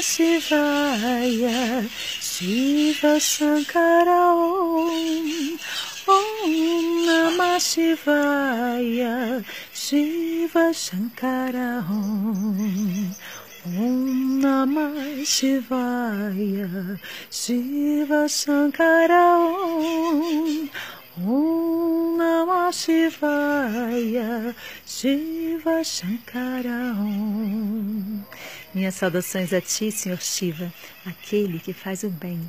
Shivaya Shiva Shankara Om Om Namah Shivaya Shiva Shankara Om Om Namah Shivaya Shiva Shankara Om Om Namah Shivaya Shiva Shankara Om Minhas saudações a Ti, Senhor Shiva, aquele que faz o bem